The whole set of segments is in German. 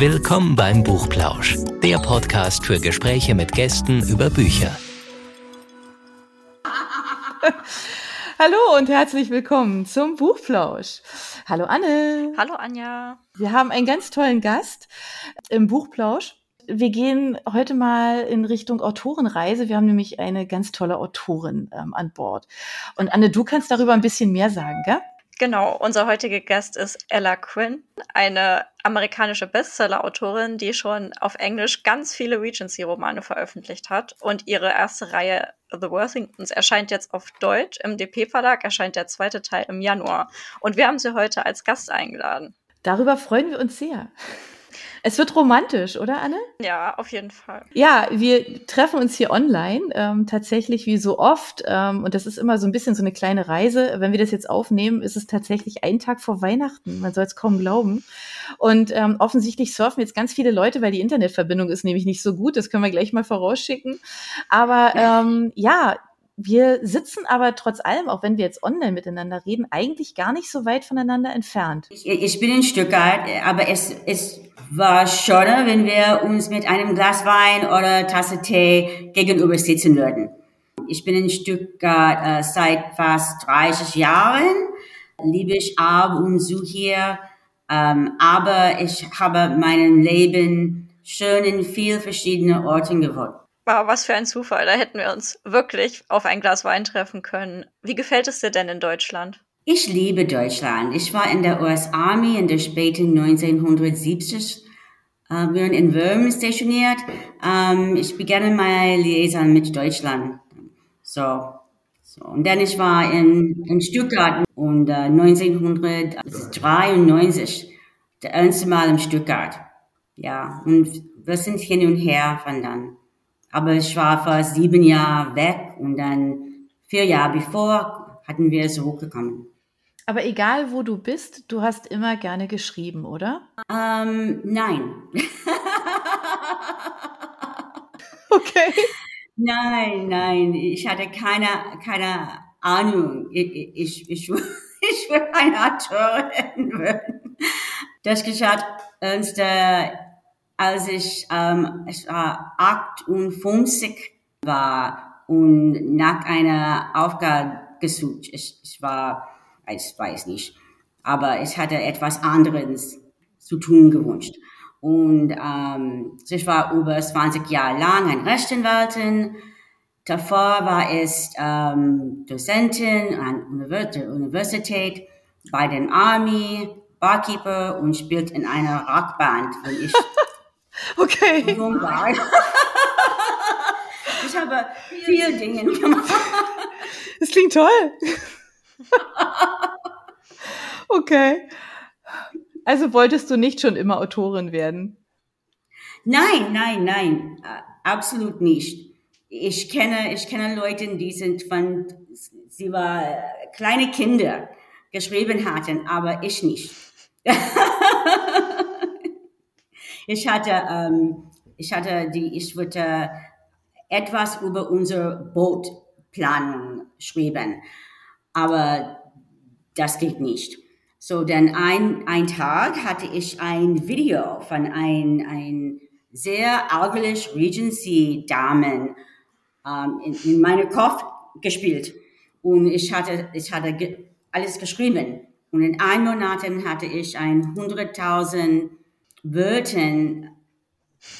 Willkommen beim Buchplausch, der Podcast für Gespräche mit Gästen über Bücher. Hallo und herzlich willkommen zum Buchplausch. Hallo Anne. Hallo Anja. Wir haben einen ganz tollen Gast im Buchplausch. Wir gehen heute mal in Richtung Autorenreise. Wir haben nämlich eine ganz tolle Autorin ähm, an Bord. Und Anne, du kannst darüber ein bisschen mehr sagen, gell? Genau, unser heutiger Gast ist Ella Quinn, eine amerikanische Bestseller-Autorin, die schon auf Englisch ganz viele Regency-Romane veröffentlicht hat. Und ihre erste Reihe The Worthingtons erscheint jetzt auf Deutsch. Im DP-Verlag erscheint der zweite Teil im Januar. Und wir haben sie heute als Gast eingeladen. Darüber freuen wir uns sehr. Es wird romantisch, oder Anne? Ja, auf jeden Fall. Ja, wir treffen uns hier online, ähm, tatsächlich wie so oft. Ähm, und das ist immer so ein bisschen so eine kleine Reise. Wenn wir das jetzt aufnehmen, ist es tatsächlich ein Tag vor Weihnachten. Man soll es kaum glauben. Und ähm, offensichtlich surfen jetzt ganz viele Leute, weil die Internetverbindung ist nämlich nicht so gut. Das können wir gleich mal vorausschicken. Aber ähm, ja, wir sitzen aber trotz allem, auch wenn wir jetzt online miteinander reden, eigentlich gar nicht so weit voneinander entfernt. Ich, ich bin in Stuttgart, aber es, es war schöner, wenn wir uns mit einem Glas Wein oder Tasse Tee gegenüber sitzen würden. Ich bin in Stuttgart äh, seit fast 30 Jahren, liebe ich ab und zu hier, ähm, aber ich habe mein Leben schön in vielen verschiedenen Orten gewohnt. Wow, was für ein Zufall. Da hätten wir uns wirklich auf ein Glas Wein treffen können. Wie gefällt es dir denn in Deutschland? Ich liebe Deutschland. Ich war in der US Army in der späten 1970 äh, wir waren in Würm stationiert. Ähm, ich begann meine Liaison mit Deutschland. So, so. Und dann ich war in, in Stuttgart und äh, 1993 der erste Mal in Stuttgart. Ja, und wir sind hin und her von dann. Aber ich war fast sieben Jahre weg und dann vier Jahre bevor hatten wir zurückgekommen. Aber egal, wo du bist, du hast immer gerne geschrieben, oder? Ähm, nein. okay. Nein, nein, ich hatte keine, keine Ahnung. Ich, ich, ich, ich will eine Autorin werden. Das geschah erst, äh, als ich, ähm, ich war 58 war und nach einer Aufgabe gesucht. Ich, ich war ich weiß nicht. Aber ich hatte etwas anderes zu tun gewünscht. Und ähm, ich war über 20 Jahre lang ein Rechtsanwältin. Davor war es ähm, Dozentin an der Universität, bei den Army, Barkeeper und spielt in einer Rockband, wenn ich okay. war. ich habe viele Dinge gemacht. Das klingt toll. okay. Also wolltest du nicht schon immer Autorin werden? Nein, nein, nein, äh, absolut nicht. Ich kenne, ich kenne Leute, die sind von, sie war äh, kleine Kinder geschrieben hatten, aber ich nicht. ich hatte, ähm, ich hatte die, ich wollte etwas über unsere Bootplanung schreiben, aber das geht nicht. So, dann ein, ein Tag hatte ich ein Video von ein, ein sehr ärgerlich Regency Damen ähm, in, in meinem Kopf gespielt. Und ich hatte, ich hatte alles geschrieben. Und in einem Monat hatte ich ein 100.000 Wörter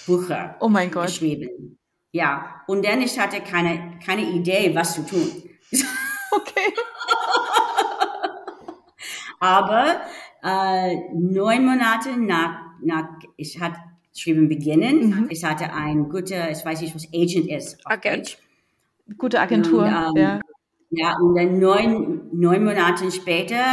Bucher oh mein Gott. geschrieben. Ja, und dann ich hatte keine, keine Idee, was zu tun. Okay. Aber äh, neun Monate nach, nach ich hatte schreiben beginnen, mhm. ich hatte ein guter, ich weiß nicht, was Agent ist. Agent. Gute Agentur, und, ähm, ja. Ja, und dann neun, neun Monate später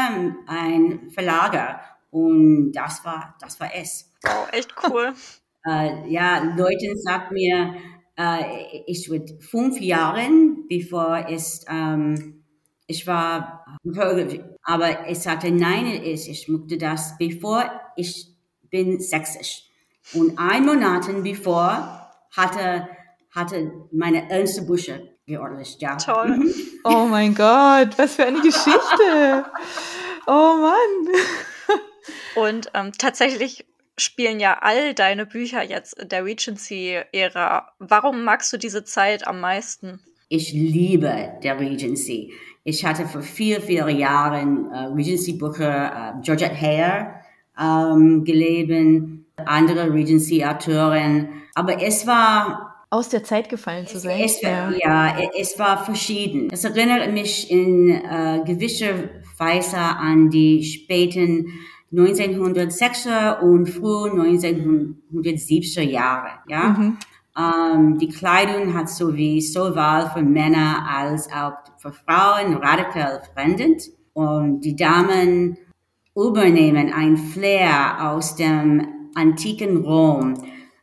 ein Verlager. Und das war, das war es. Oh, echt cool. äh, ja, Leute sagt mir, äh, ich würde fünf Jahre, bevor es, ähm, ich war, aber ich sagte, nein, ich, ich möchte das, bevor ich bin sächsisch. Und ein Monat bevor hatte, hatte meine ernste Busche geordnet, ja. Toll. Mhm. Oh mein Gott, was für eine Geschichte. Oh Mann. Und ähm, tatsächlich spielen ja all deine Bücher jetzt in der Regency-Ära. Warum magst du diese Zeit am meisten? Ich liebe der Regency. Ich hatte vor vier, vier Jahren äh, Regency-Bücher, äh, Georgette Hare ähm, gelesen, andere Regency-Autoren. Aber es war aus der Zeit gefallen zu sein. Es, war, ja. ja, es war verschieden. Es erinnert mich in äh, gewisser Weise an die späten 1960er und frühen 1970er Jahre. Ja? Mhm. Ähm, die Kleidung hat sowie sowohl für Männer als auch für Frauen radikal verändert. Und die Damen übernehmen ein Flair aus dem antiken Rom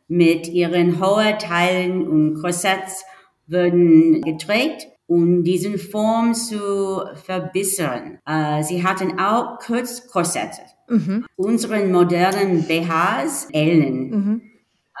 mit ihren hohen Teilen und Korsetts wurden getragen um diesen Form zu verbessern. Äh, sie hatten auch Kurzkorsette. Mhm. Unseren modernen BHs Ellen. Mhm.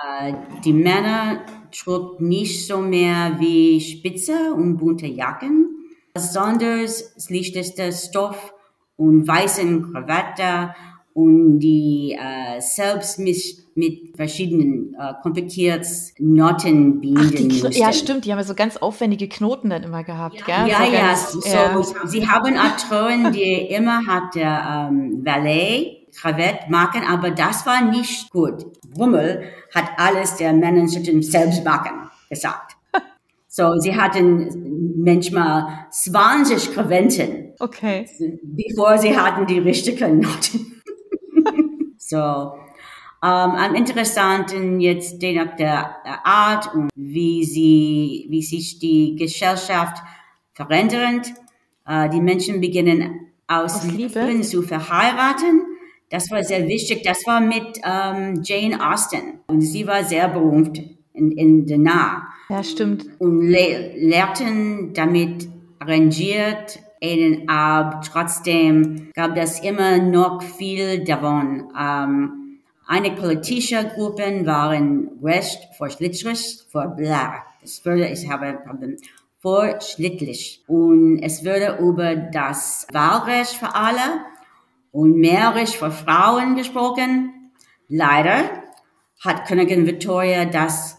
Äh, die Männer trugen nicht so mehr wie Spitze und bunte Jacken, sondern schlichtester Stoff und weißen Krawatte und die äh, selbst mit, mit verschiedenen äh, kompliziert Noten binden Ach, Ja, stimmt, die haben ja so ganz aufwendige Knoten dann immer gehabt, ja, gell? Ja, so ja, ganz, so, ja. sie haben Autoren, die immer hat der ähm, Valet Krawett machen, aber das war nicht gut. Wummel hat alles der Männer selbst machen gesagt. So, sie hatten manchmal 20 Krawetten. Okay. Bevor sie hatten die richtigen Noten. So, ähm, am interessanten jetzt nach der Art und wie sie, wie sich die Gesellschaft verändert. Äh, die Menschen beginnen aus, aus Liebe. Liebe zu verheiraten. Das war sehr wichtig. Das war mit ähm, Jane Austen und sie war sehr berühmt in, in der Nah. Ja, stimmt. Und le lehrten damit arrangiert ihnen ab. Trotzdem gab es immer noch viel davon. Ähm, einige politische Gruppen waren recht fortschrittlich, vor bla. Es würde, ich habe ein Problem, fortschrittlich. Und es würde über das Wahlrecht für alle und mehr Recht für Frauen gesprochen. Leider hat Königin Victoria das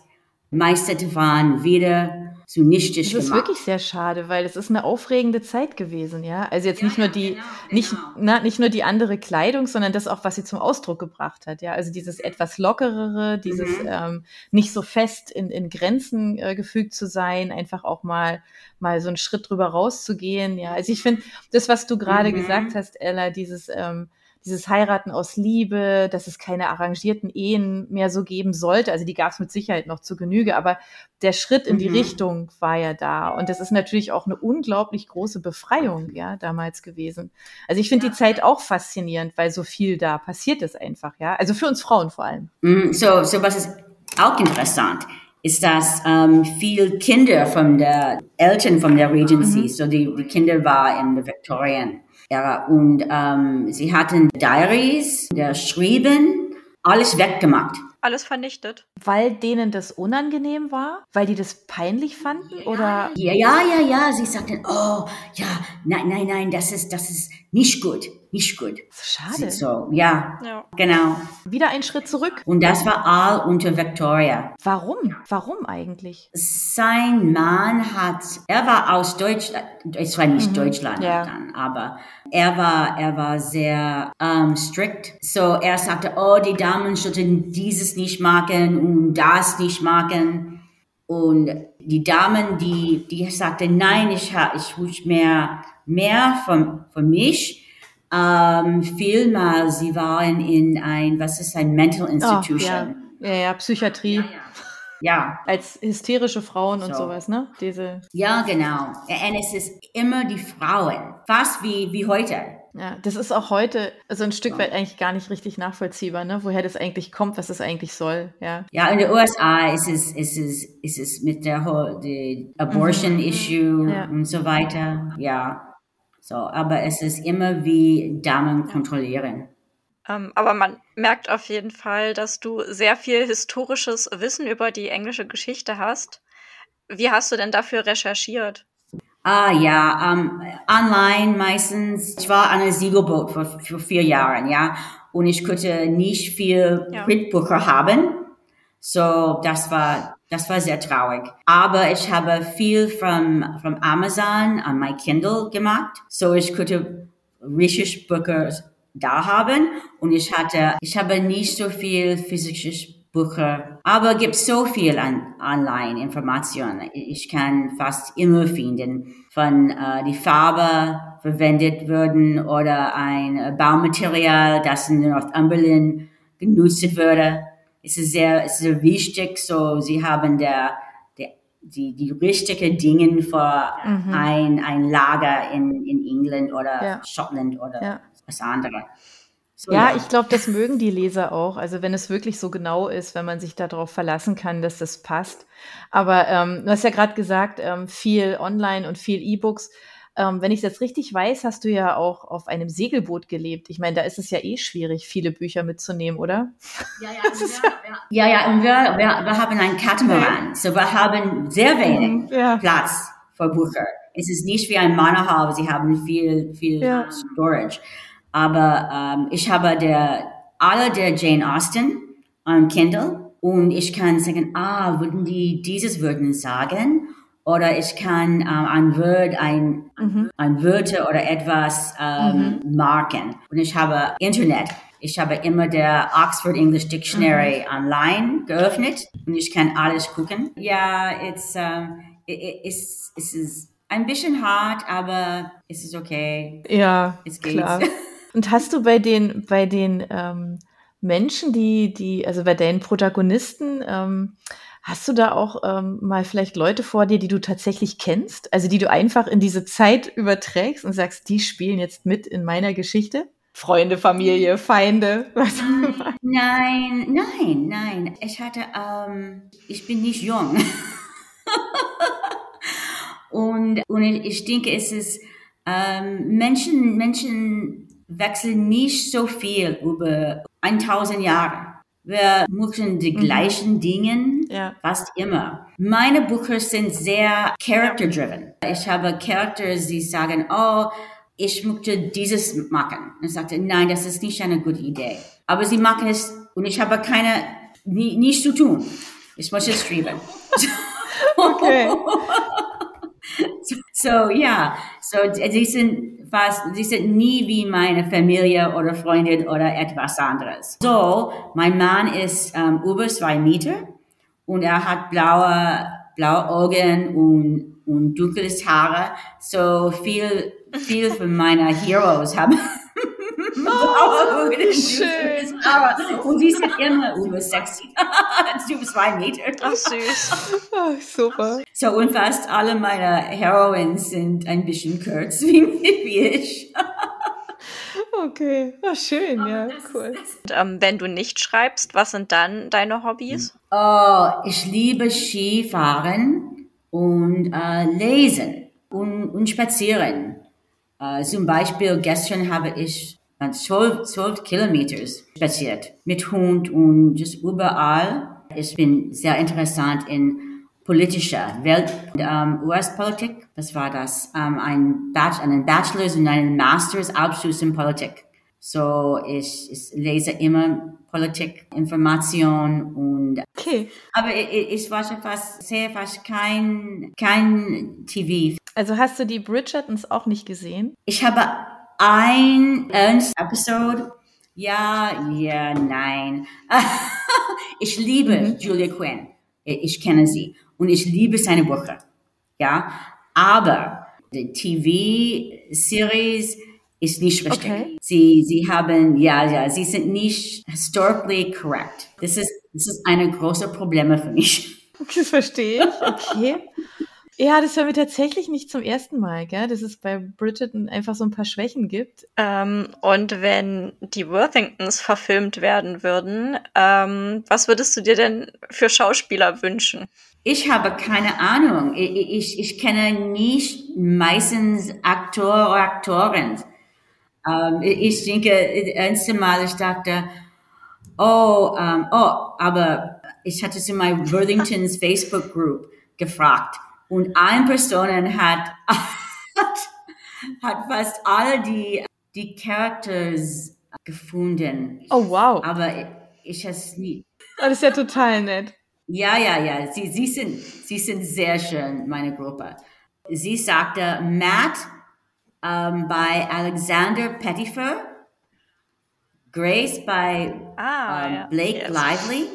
meiste davon wieder so nichtig Das ist wirklich sehr schade, weil es ist eine aufregende Zeit gewesen, ja. Also jetzt ja, nicht nur die, genau, nicht, genau. Na, nicht nur die andere Kleidung, sondern das auch, was sie zum Ausdruck gebracht hat, ja. Also dieses etwas lockerere, dieses mhm. ähm, nicht so fest in, in Grenzen äh, gefügt zu sein, einfach auch mal, mal so einen Schritt drüber rauszugehen, ja. Also ich finde, das, was du gerade mhm. gesagt hast, Ella, dieses, ähm, dieses Heiraten aus Liebe, dass es keine arrangierten Ehen mehr so geben sollte. Also die gab es mit Sicherheit noch zu Genüge, aber der Schritt in die mhm. Richtung war ja da. Und das ist natürlich auch eine unglaublich große Befreiung, ja, damals gewesen. Also ich finde die Zeit auch faszinierend, weil so viel da passiert ist einfach, ja. Also für uns Frauen vor allem. Mhm. So, so was ist auch interessant ist, dass ähm, viel Kinder von der Eltern von der Regency, mhm. so die, die Kinder war in der Victorian ja, und ähm, sie hatten Diaries, der schrieben, alles weggemacht. Alles vernichtet. Weil denen das unangenehm war? Weil die das peinlich fanden? Oder? Ja, ja, ja, ja. Sie sagten, oh, ja, nein, nein, nein, das ist, das ist nicht gut nicht gut. Schade. So, ja, ja, genau. Wieder ein Schritt zurück. Und das war all unter Victoria. Warum? Warum eigentlich? Sein Mann hat, er war aus Deutschland, es war nicht mhm. Deutschland ja. dann, aber er war, er war sehr um, ähm, strict. So, er sagte, oh, die Damen sollten dieses nicht machen und das nicht machen. Und die Damen, die, die sagten, nein, ich, ich wünsche mehr, mehr von, von mich ähm, vielmal, sie waren in ein, was ist ein Mental Institution. Oh, ja. ja, ja, Psychiatrie. Ja, ja. Als hysterische Frauen und so. sowas, ne? Diese. Ja, genau. Und es ist immer die Frauen. Fast wie, wie heute. Ja, das ist auch heute so ein Stück weit eigentlich gar nicht richtig nachvollziehbar, ne? woher das eigentlich kommt, was das eigentlich soll. Ja, ja in den USA ist es, ist es, ist es mit der Abortion-Issue mhm. ja. und so weiter. Ja, so, aber es ist immer wie Damen kontrollieren. Ähm, aber man merkt auf jeden Fall, dass du sehr viel historisches Wissen über die englische Geschichte hast. Wie hast du denn dafür recherchiert? Ah ja, um, online meistens. Ich war an einem Siegelboot für, für vier Jahre, ja. und ich konnte nicht viel Ja. Printbücher haben. So, das war, das war sehr traurig. Aber ich habe viel von, von Amazon an mein Kindle gemacht. So, ich konnte richtig Bücher da haben. Und ich hatte, ich habe nicht so viel physisches Bücher. Aber gibt so viel an online Informationen. Ich kann fast immer finden, von äh, die Farbe verwendet würden oder ein Baumaterial, das in Northumberland genutzt würde. Es ist sehr, es ist sehr wichtig, so sie haben der, der die, die richtigen Dinge für ein, ein Lager in, in England oder Ja. Schottland oder Ja. was anderes. So, Ja, ich glaube, das mögen die Leser auch. Also wenn es wirklich so genau ist, wenn man sich darauf verlassen kann, dass das passt. Aber ähm, du hast ja gerade gesagt, ähm, viel Online und viel E-Books. Ähm, wenn ich das richtig weiß, hast du ja auch auf einem Segelboot gelebt. Ich meine, da ist es ja eh schwierig, viele Bücher mitzunehmen, oder? Ja, ja, und wir, ja, ja, und wir, wir, wir haben einen Katamaran. So wir haben sehr wenig Ja. Platz für Bücher. Es ist nicht wie ein Monohaul, sie haben viel, viel Ja. Storage. Aber ähm, ich habe der, alle der Jane Austen am Kindle und ich kann sagen, ah, würden die dieses würden sagen? Oder ich kann ähm, ein Wort, ein, ein Wörter oder etwas ähm, marken. Und ich habe Internet. Ich habe immer der Oxford English Dictionary online geöffnet und ich kann alles gucken. Ja, it's, um, it, it, it's, es ist ein bisschen hart, aber es ist okay. Ja, Es geht. klar. Und hast du bei den, bei den ähm, Menschen, die, die, also bei deinen Protagonisten, ähm, hast du da auch ähm, mal vielleicht Leute vor dir, die du tatsächlich kennst? Also die du einfach in diese Zeit überträgst und sagst, die spielen jetzt mit in meiner Geschichte? Freunde, Familie, Feinde, was auch immer. Nein, nein, nein. Ich hatte, ähm, ich bin nicht jung. und, und ich denke, es ist, ähm, Menschen, Menschen wechseln nicht so viel über 1000 Jahre. Wir machen die gleichen Dinge Ja. fast immer. Meine Bücher sind sehr character-driven. Ich habe Characters, die sagen, oh, ich möchte dieses machen. Und ich sagte, nein, das ist nicht eine gute Idee. Aber sie machen es und ich habe keine, nie, nichts zu tun. Ich muss es schreiben. Okay. So, so ja, so sie sind fast, sie sind nie wie meine Familie oder Freundin oder etwas anderes. So, mein Mann ist ähm, über zwei Meter und er hat blaue, blaue Augen und, und dunkles Haare. So viel, viel von meiner Heroes haben blaue Augen und dunkles schön. Und sie sind immer über 60, über zwei Meter. Ach, süß. Super. So, und fast alle meine Heroines sind ein bisschen kurz wie, wie ich. Okay. Ah, schön, ja, cool. Und, ähm, wenn du nicht schreibst, was sind dann deine Hobbys? Oh, ich liebe Skifahren und äh, lesen und, und spazieren. Äh, zum Beispiel gestern habe ich äh, zwölf, zwölf Kilometer spaziert mit Hund und just überall. Ich bin sehr interessant in politischer Welt, ähm, US-Politik. Was war das? Ähm, ein Bach einen Bachelor's und einen Master's Abschluss in Politik. So, ich, ich lese immer Politik, Information und Okay. aber ich, ich war schon fast, sehe fast kein, kein TV. Also hast du die Bridgertons auch nicht gesehen? Ich habe ein Ernst Episode. Ja, ja, nein. ich liebe Julia Quinn. Ich, ich kenne sie. Und ich liebe seine Bücher. Ja. Aber die TV-Series ist nicht richtig. Okay. Sie, sie haben, ja, ja, sie sind nicht historically correct. Das ist, das ist eine große Probleme für mich. Das verstehe ich. Okay. Ja, das hören wir tatsächlich nicht zum ersten Mal, gell? dass es bei Bridgerton einfach so ein paar Schwächen gibt. Ähm, und wenn die Worthingtons verfilmt werden würden, ähm, was würdest du dir denn für Schauspieler wünschen? Ich habe keine Ahnung. Ich, ich, ich kenne nicht meistens Aktor oder Aktoren. Ähm, ich denke, das erste Mal, ich dachte, oh, ähm, oh, aber ich hatte zu meinem Worthingtons Facebook Group gefragt und eine Person hat, hat, hat fast alle die, die Characters gefunden. Oh, wow. Aber ich es nie. Oh, das ist ja total nett. Ja, ja, ja. Sie, sie, sind, sie sind sehr schön, meine Gruppe. Sie sagte, Matt ähm, bei Alexander Pettifer, Grace bei Ah, ähm, ja. Blake Yes. Lively,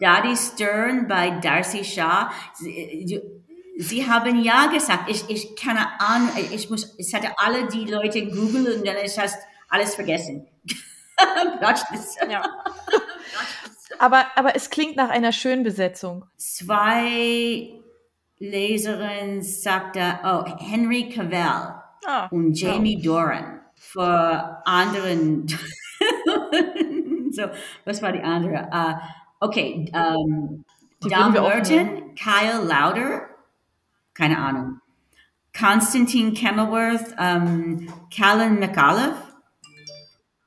Dottie Stern bei Darcy Shaw. Sie, sie- sie haben ja gesagt, ich, ich keine Ahnung, ich muss, ich hatte alle die Leute googeln und dann ist das alles vergessen. Ja. Aber, aber es klingt nach einer schönen Besetzung. Zwei Leserinnen sagte, oh, Henry Cavell Ah, und Jamie Doran für anderen. so, was war die andere? Uh, okay, um, Die Don Merton, Kyle Lauder, keine Ahnung. Constantine Kenilworth, um, Callan McAuliffe,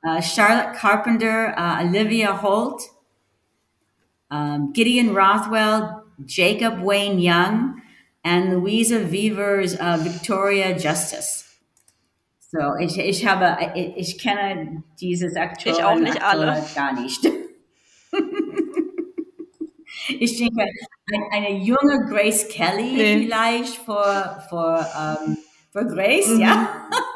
uh, Charlotte Carpenter, uh, Olivia Holt, um, Gideon Rothwell, Jacob Wayne Young, and Louisa Vivers uh, Victoria Justice. So, ich, ich habe, ich, ich kenne dieses Akteur Ich auch nicht alle. gar nicht. ich denke, ein, eine junge Grace Kelly Nee. vielleicht für, für, ähm, für Grace, Mhm. ja.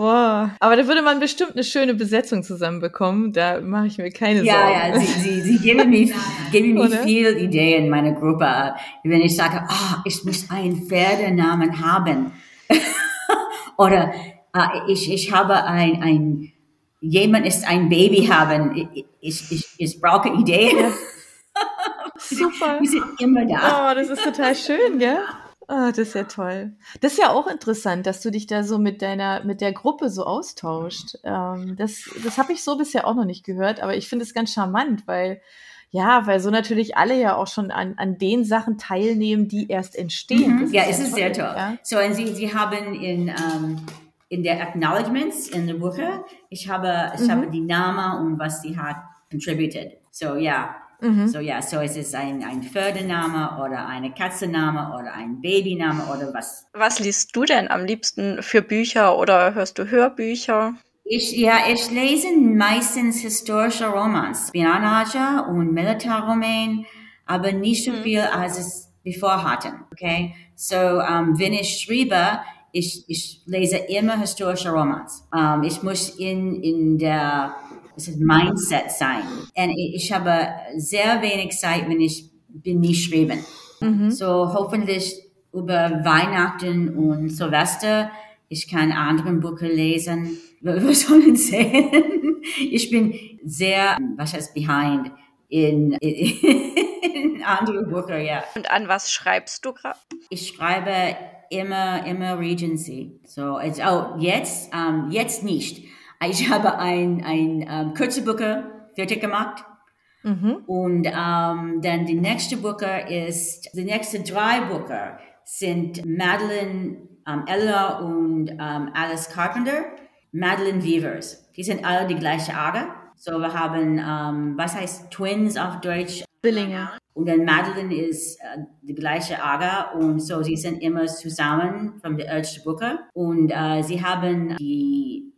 Wow. Aber da würde man bestimmt eine schöne Besetzung zusammenbekommen. Da mache ich mir keine Ja, Sorgen. ja, sie, sie, sie geben mir, geben mir Oder? viel Ideen, meine Gruppe. Wenn ich sage, ah, ich muss einen Pferdenamen haben. Oder ah, ich, ich habe ein, ein, jemand ist ein Baby haben. Ich, ich, ich, ich brauche Ideen. Super. Die sind immer da. Oh, das ist total schön, gell? Oh, das ist ja toll. Das ist ja auch interessant, dass du dich da so mit deiner, mit der Gruppe so austauscht. Ähm, das das habe ich so bisher auch noch nicht gehört, aber ich finde es ganz charmant, weil, ja, weil so natürlich alle ja auch schon an, an den Sachen teilnehmen, die erst entstehen. Mhm. Ja, es ist sehr toll. Ja. So, und sie, sie haben in, ähm, in der Acknowledgements in der Buche, ich habe, ich Mhm. habe die Namen und was sie hat contributed. So, ja. Mhm. So, ja, so es ist ein, ein Pferdename oder eine Katzenname oder ein Babyname oder was. was liest du denn am liebsten für Bücher oder hörst du Hörbücher? Ich, ja, ich lese meistens historische Romans, Spionage und Militärroman, aber nicht so viel, als es bevor hatten, okay? So, ähm, wenn ich schreibe, ich, ich lese immer historische Romans. Ähm, ich muss in, in der es ist Mindset sein. Und ich, habe sehr wenig Zeit, wenn ich bin nicht schreiben. So hoffentlich über Weihnachten und Silvester. Ich kann andere Bücher lesen. Was soll ich sagen? Ich bin sehr, was heißt behind in, in, in andere Bücher, ja. Und an was schreibst du gerade? Ich schreibe immer, immer Regency. So, it's, oh, jetzt, ähm, jetzt nicht. Ich habe ein, ein ähm, kurze Bücher fertig gemacht. Mhm. Und ähm, dann die nächste Bücher ist, die nächsten drei Bücher sind Madeline ähm, Eller und ähm, Alice Carpenter, Madeline Weavers. Die sind alle die gleiche Ager. So wir haben, ähm, was heißt Twins auf Deutsch? Zwillinge. Und dann Madeline ist äh, die gleiche Ager und so sie sind immer zusammen von der ersten Bücher und äh, sie haben die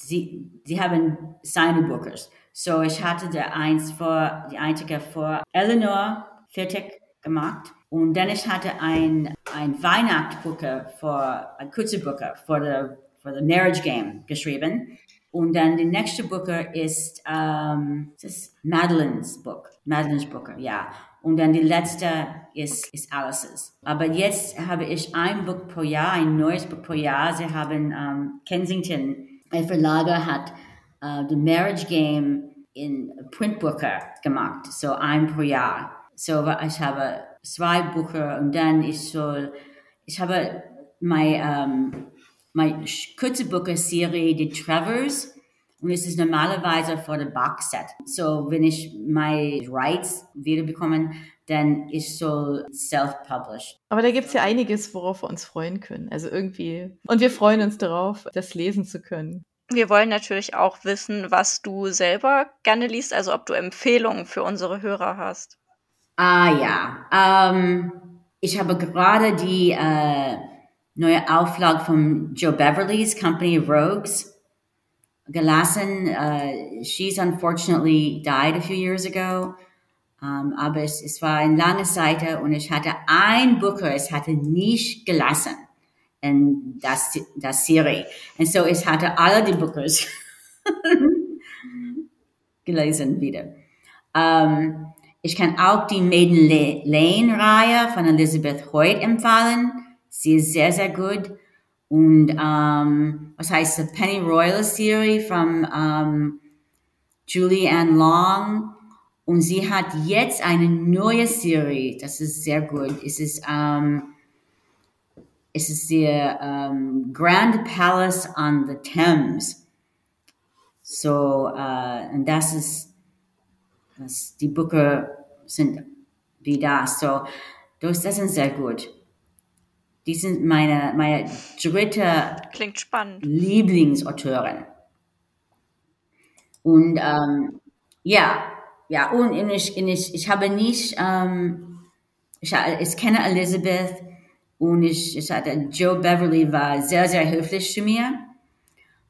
sie, sie haben seine Bücher. So ich hatte der eins vor die einzige vor Eleanor fertig gemacht und dann ich hatte ein ein Weihnachtsbücher für ein kurze Bücher für the für the Marriage Game geschrieben und dann die nächste Bücher ist, ähm, das ist Madeline's Book. Madeline's Book, ja. Und dann die letzte ist, ist Alice's. Aber jetzt habe ich ein Buch pro Jahr, ein neues Buch pro Jahr. Sie haben ähm, Kensington, Verlager hat äh, The Marriage Game in Printbücher gemacht. So ein pro Jahr. So ich habe zwei Bücher und dann ich soll, ich habe mein, ähm, meine kurze Bücher-Serie, die Trevors. Und es ist normalerweise für das Boxset. So, wenn ich meine Rights wiederbekomme, dann ich soll self-publish. Aber da gibt's ja einiges, worauf wir uns freuen können. Also irgendwie. Und wir freuen uns darauf, das lesen zu können. Wir wollen natürlich auch wissen, was du selber gerne liest, also ob du Empfehlungen für unsere Hörer hast. Ah ja, ähm, ich habe gerade die äh, neue Auflage von Joe Beverly's Company Rogues gelassen. Uh, she's unfortunately died a few years ago. Um, aber es, es war eine lange Seite und ich hatte ein Buch, es hatte nicht gelassen in das, das Serie. Und so ich hatte alle die Bücher gelesen wieder. Um, ich kann auch die Maiden Lane-Reihe von Elizabeth Hoyt empfehlen. Sie ist sehr, sehr gut. Und um, was heißt die Penny Royal Serie von Julie Ann Long. Und sie hat jetzt eine neue Serie. Das ist sehr gut. Es ist, um, es ist der um, Grand Palace on the Thames. So, uh, und das ist, das, die Bücher sind wie das. So, das, das sind sehr gut. Die sind meine, meine dritte Klingt spannend. Lieblingsautorin. Und ähm, ja, ja, und ich, ich, ich habe nicht, ähm, ich, ich kenne Elizabeth und ich, ich hatte, Joe Beverly war sehr, sehr höflich zu mir.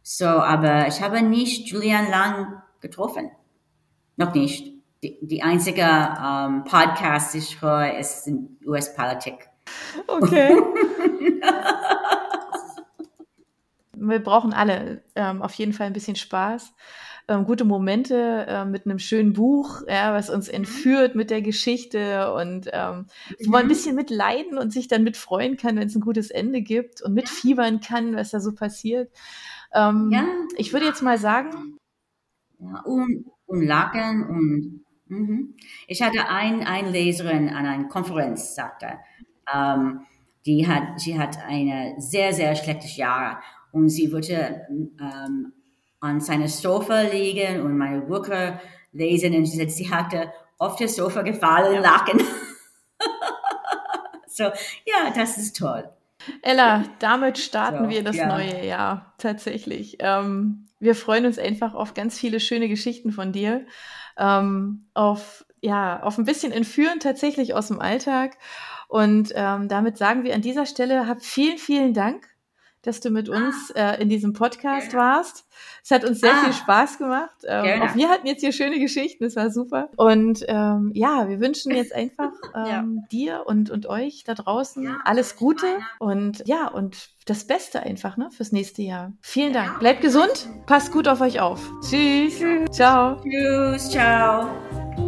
So, aber ich habe nicht Julian Lang getroffen. Noch nicht. Die, die einzige ähm, Podcast, die ich höre, ist in US-Politik. Okay. Wir brauchen alle ähm, auf jeden Fall ein bisschen Spaß, ähm, gute Momente äh, mit einem schönen Buch, ja, was uns entführt mit der Geschichte und ähm, wo man ein bisschen mitleiden und sich dann mitfreuen kann, wenn es ein gutes Ende gibt und mitfiebern kann, was da so passiert. Ähm, ja. Ich würde jetzt mal sagen. Ja, und, und lachen und mhm. ich hatte ein, eine Leserin an einer Konferenz, sagte, ähm, die hat, sie hat eine sehr, sehr schlechtes Jahr und sie wollte ähm, an seiner Sofa liegen und meine Bücher lesen und sie, sie hatte auf das Sofa gefallen, ja. lachen. so, ja, das ist toll. Ella, damit starten so, wir das ja. neue Jahr tatsächlich. Ähm, wir freuen uns einfach auf ganz viele schöne Geschichten von dir, ähm, auf ja, auf ein bisschen entführen tatsächlich aus dem Alltag und ähm, damit sagen wir an dieser Stelle, hab vielen, vielen Dank, dass du mit uns ah. äh, in diesem Podcast Gerne. warst. Es hat uns sehr ah. viel Spaß gemacht. Ähm, auch wir hatten jetzt hier schöne Geschichten, das war super. Und ähm, ja, wir wünschen jetzt einfach ähm, ja. dir und, und euch da draußen ja, alles Gute und ja, und das Beste einfach ne, fürs nächste Jahr. Vielen Dank. Bleibt gesund, passt gut auf euch auf. Tschüss. Ciao. Tschüss, ciao.